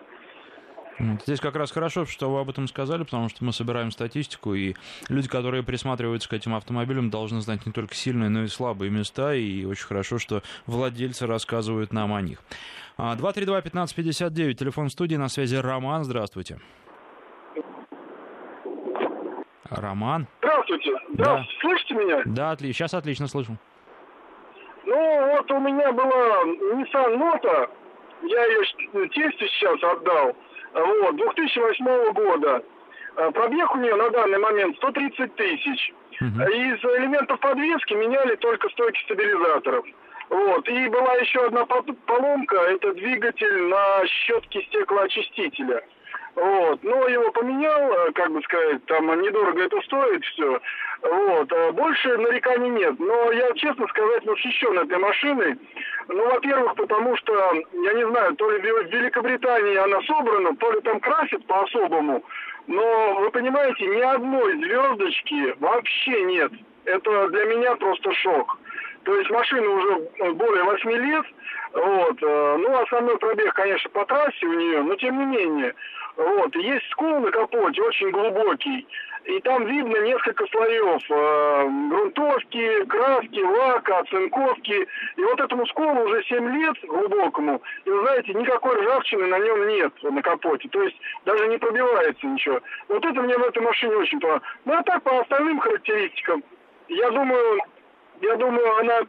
Здесь как раз хорошо, что вы об этом сказали, потому что мы собираем статистику, и люди, которые присматриваются к этим автомобилям, должны знать не только сильные, но и слабые места, и очень хорошо, что владельцы рассказывают нам о них. 232-1559, телефон в студии, на связи Роман, здравствуйте. Роман?
Здравствуйте. Да. Слышите меня?
Да, отлично. Сейчас отлично слышу.
Ну, вот у меня была Nissan Note, я ее тесте сейчас отдал. Вот, 2008 года. Э, пробег у нее на данный момент 130 тысяч. Угу. Из элементов подвески меняли только стойки стабилизаторов. Вот. И была еще одна поломка, это двигатель на щетке стеклоочистителя. Вот. Но его поменял, э, как бы сказать, там недорого это стоит все. Вот. А больше нареканий нет. Но я, честно сказать, восхищен этой машиной. Ну, во-первых, потому что, я не знаю, то ли в Великобритании она собрана, то ли там красят по-особому. Но, вы понимаете, ни одной звездочки вообще нет. Это для меня просто шок. То есть машина уже более 8 лет, вот, э, ну, основной пробег, конечно, по трассе у нее, но тем не менее, вот, есть скол на капоте, очень глубокий, и там видно несколько слоев э, грунтовки, краски, лака, оцинковки. И вот этому сколу уже 7 лет глубокому, и вы знаете, никакой ржавчины на нем нет, на капоте. То есть даже не пробивается ничего. Вот это мне в этой машине очень понравилось. Ну а так, по остальным характеристикам, я думаю, я думаю, она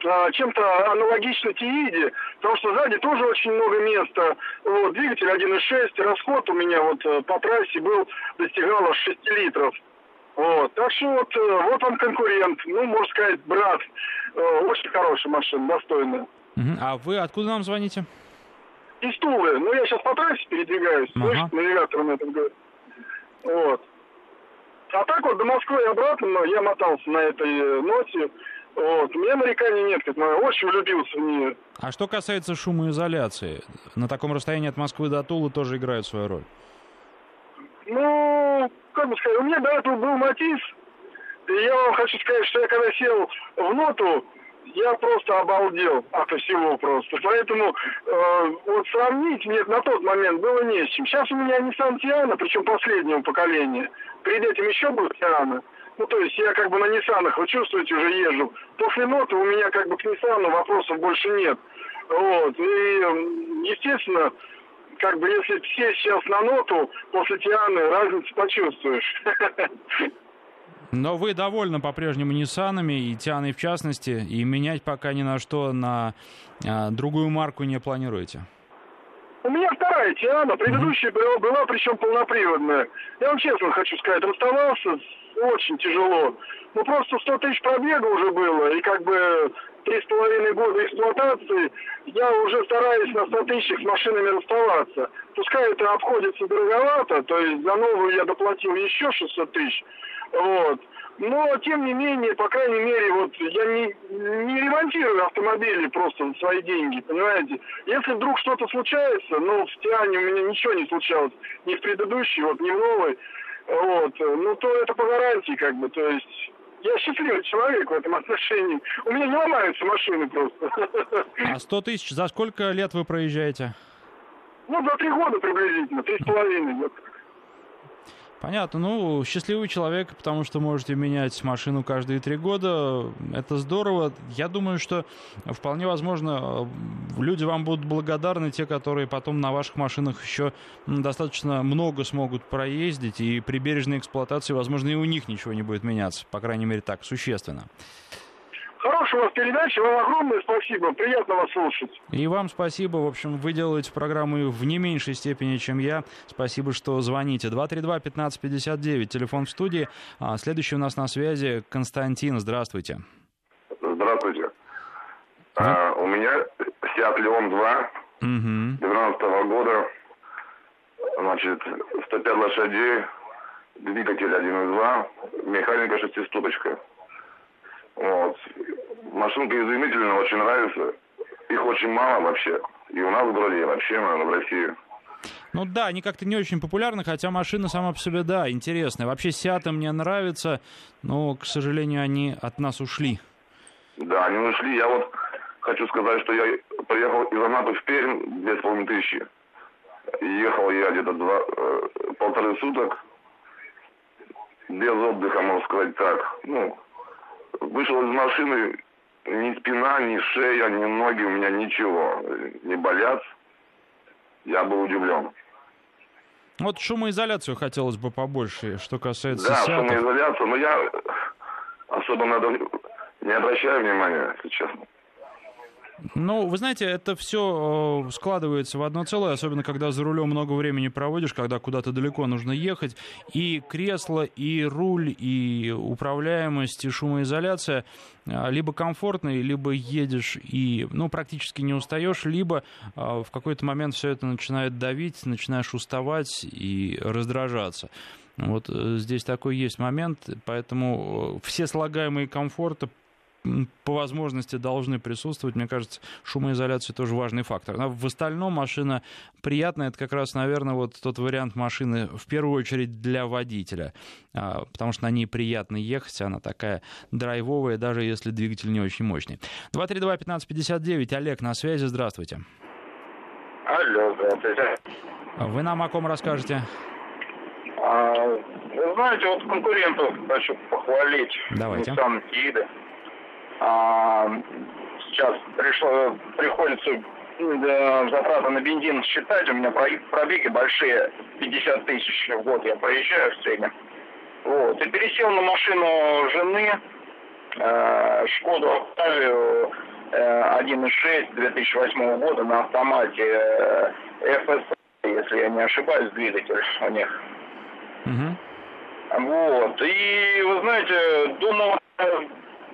чем-то аналогично Тииде, потому что сзади тоже очень много места. Вот, двигатель 1.6, расход у меня вот э, по трассе был, достигал аж 6 литров. Вот. Так что вот, э, вот он конкурент, ну, можно сказать, брат. Э, очень хорошая машина, достойная.
А вы откуда нам звоните?
Из Тулы. Ну, я сейчас по трассе передвигаюсь, ага. слышите, навигатором это говорит. Вот. А так вот до Москвы и обратно я мотался на этой ноте. Вот. У меня нареканий нет, как я очень влюбился в нее.
А что касается шумоизоляции, на таком расстоянии от Москвы до Тулы тоже играет свою роль?
Ну, как бы сказать, у меня до этого был Матис, и я вам хочу сказать, что я когда сел в ноту, я просто обалдел от всего просто. Поэтому э, вот сравнить нет на тот момент было не с чем. Сейчас у меня Nissan Tiana, причем последнего поколения. Перед этим еще был Tiana. Ну, то есть я как бы на Ниссанах, вы чувствуете, уже езжу. После ноты у меня как бы к Ниссану вопросов больше нет. Вот. И, естественно, как бы если все сейчас на ноту, после Тианы разницу почувствуешь.
Но вы довольны по-прежнему Ниссанами и Тианой в частности, и менять пока ни на что на а, другую марку не планируете?
У меня вторая Тиана, предыдущая была, была причем полноприводная. Я вам честно хочу сказать, расставался очень тяжело. Ну просто 100 тысяч пробега уже было, и как бы три с половиной года эксплуатации, я уже стараюсь на 100 тысячах с машинами расставаться. Пускай это обходится дороговато, то есть за новую я доплатил еще 600 тысяч, вот. Но, тем не менее, по крайней мере, вот я не, не ремонтирую автомобили просто за свои деньги, понимаете? Если вдруг что-то случается, ну, в Тиане у меня ничего не случалось, ни в предыдущей, вот, ни в новой, вот, ну, то это по гарантии, как бы, то есть... Я счастливый человек в этом отношении. У меня не ломаются машины просто.
А 100 тысяч за сколько лет вы проезжаете?
Ну, за три года приблизительно, три с половиной.
Понятно. Ну, счастливый человек, потому что можете менять машину каждые три года. Это здорово. Я думаю, что вполне возможно, э, люди вам будут благодарны, те, которые потом на ваших машинах еще достаточно много смогут проездить, и при бережной эксплуатации, возможно, и у них ничего не будет меняться. По крайней мере, так, существенно.
Хорошая у вас передача, вам огромное спасибо, приятно вас слушать.
И вам спасибо, в общем, вы делаете программу в не меньшей степени, чем я. Спасибо, что звоните. 232-1559, телефон в студии. А, следующий у нас на связи Константин, здравствуйте.
Здравствуйте. А, у меня Seat Leon 2 угу. 12 -го года, значит, 105 лошадей,
двигатель 1.2, механика шестиступочка. Вот. Машинка изумительная, очень нравится. Их очень мало вообще. И у нас в городе, и вообще, наверное, в России.
Ну да, они как-то не очень популярны, хотя машина сама по себе, да, интересная. Вообще Сиаты мне нравится, но, к сожалению, они от нас ушли.
Да, они ушли. Я вот хочу сказать, что я приехал из Анапы в Пермь, две с половиной тысячи. Ехал я где-то два, э, полторы суток, без отдыха, можно сказать так. Ну, вышел из машины, ни спина, ни шея, ни ноги у меня ничего не болят. Я был удивлен.
Вот шумоизоляцию хотелось бы побольше, что касается
Да, шумоизоляцию, но я особо надо не обращаю внимания, если честно.
Ну, вы знаете, это все э, складывается в одно целое, особенно когда за рулем много времени проводишь, когда куда-то далеко нужно ехать. И кресло, и руль, и управляемость, и шумоизоляция э, либо комфортные, либо едешь и ну, практически не устаешь, либо э, в какой-то момент все это начинает давить, начинаешь уставать и раздражаться. Вот здесь такой есть момент, поэтому все слагаемые комфорта по возможности должны присутствовать. Мне кажется, шумоизоляция тоже важный фактор. Но в остальном машина приятная. Это как раз, наверное, вот тот вариант машины в первую очередь для водителя. А, потому что на ней приятно ехать. Она такая драйвовая, даже если двигатель не очень мощный. 232-1559. Олег на связи. Здравствуйте.
Алло, здравствуйте.
Вы нам о ком расскажете?
А, вы знаете, вот конкурентов хочу похвалить.
Давайте.
Nissan. А, сейчас пришло, приходится да, затраты на бензин считать. У меня пробеги большие, 50 тысяч в год я проезжаю в среднем. Вот. И пересел на машину жены, э, Шкоду Октавию э, 1.6 2008 года на автомате э, FS, если я не ошибаюсь, двигатель у них.
Угу.
Вот. И, вы знаете, думал,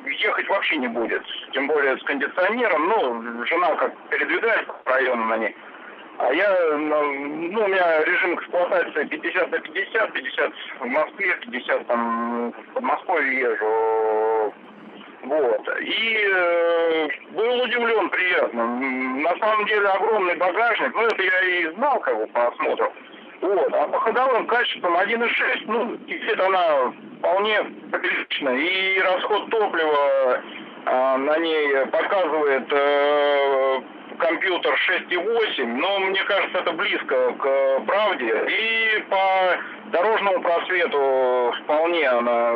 ехать вообще не будет. Тем более с кондиционером. Ну, жена как передвигает по району на ней. А я, ну, у меня режим эксплуатации 50 на 50, 50 в Москве, 50 там в Подмосковье езжу. Вот. И э, был удивлен приятно. На самом деле огромный багажник. Ну, это я и знал, как бы, по осмотру. Вот. А по ходовым качествам 1.6, ну, где-то она вполне прилично. И расход топлива а, на ней показывает э, компьютер 6.8, но мне кажется, это близко к правде. И по дорожному просвету вполне она,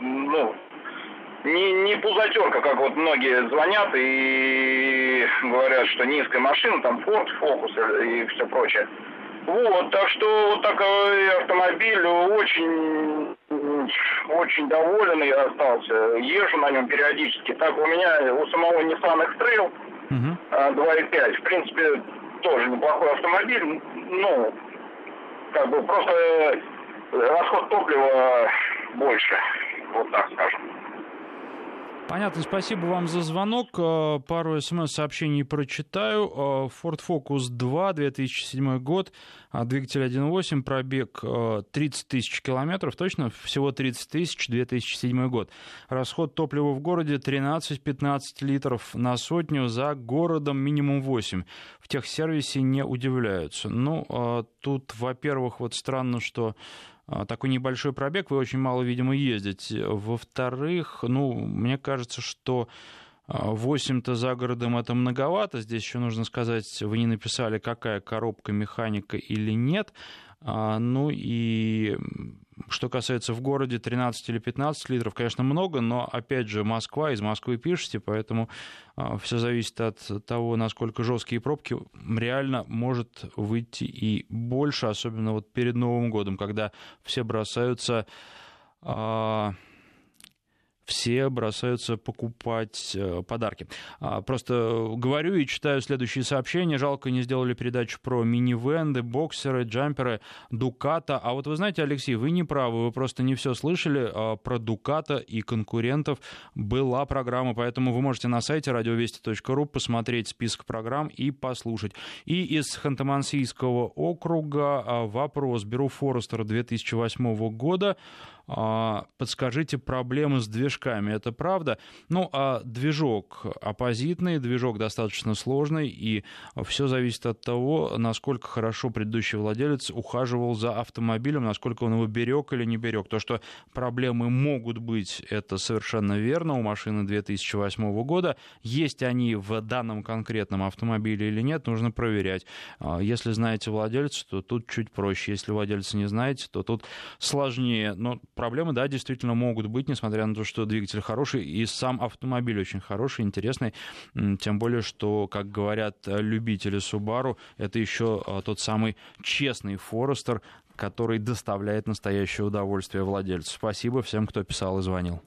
ну, не, не пузатерка, как вот многие звонят и говорят, что низкая машина, там Ford, Focus и все прочее. Вот, так что вот такой автомобиль очень, очень доволен я остался. Езжу на нем периодически. Так у меня у самого Nissan X-Trail uh-huh. 2.5. В принципе, тоже неплохой автомобиль. Ну, как бы просто расход топлива больше. Вот так скажем.
Понятно, спасибо вам за звонок. Э, пару смс-сообщений прочитаю. Э, Ford Focus 2, 2007 год, а двигатель 1.8, пробег 30 э, тысяч километров, точно, всего 30 тысяч, 2007 год. Расход топлива в городе 13-15 литров на сотню, за городом минимум 8. В техсервисе не удивляются. Ну, тут, во-первых, вот странно, что такой небольшой пробег, вы очень мало, видимо, ездите. Во-вторых, ну, мне кажется, что 8-то за городом это многовато. Здесь еще нужно сказать, вы не написали, какая коробка, механика или нет. А, ну и что касается в городе 13 или 15 литров, конечно, много, но, опять же, Москва, из Москвы пишете, поэтому а, все зависит от того, насколько жесткие пробки. Реально может выйти и больше, особенно вот перед Новым годом, когда все бросаются а, все бросаются покупать э, подарки. А, просто говорю и читаю следующие сообщения. Жалко, не сделали передачу про минивенды, боксеры, джамперы, Дуката. А вот вы знаете, Алексей, вы не правы, вы просто не все слышали. А, про Дуката и конкурентов была программа, поэтому вы можете на сайте радиовести.ру посмотреть список программ и послушать. И из Ханты-Мансийского округа а, вопрос. Беру Форестер 2008 года. А, подскажите проблемы с движками, это правда? Ну, а движок оппозитный, движок достаточно сложный, и все зависит от того, насколько хорошо предыдущий владелец ухаживал за автомобилем, насколько он его берег или не берег. То, что проблемы могут быть, это совершенно верно, у машины 2008 года. Есть они в данном конкретном автомобиле или нет, нужно проверять. А, если знаете владельца, то тут чуть проще. Если владельца не знаете, то тут сложнее. Но проблемы, да, действительно могут быть, несмотря на то, что двигатель хороший, и сам автомобиль очень хороший, интересный, тем более, что, как говорят любители Subaru, это еще а, тот самый честный Форестер, который доставляет настоящее удовольствие владельцу. Спасибо всем, кто писал и звонил.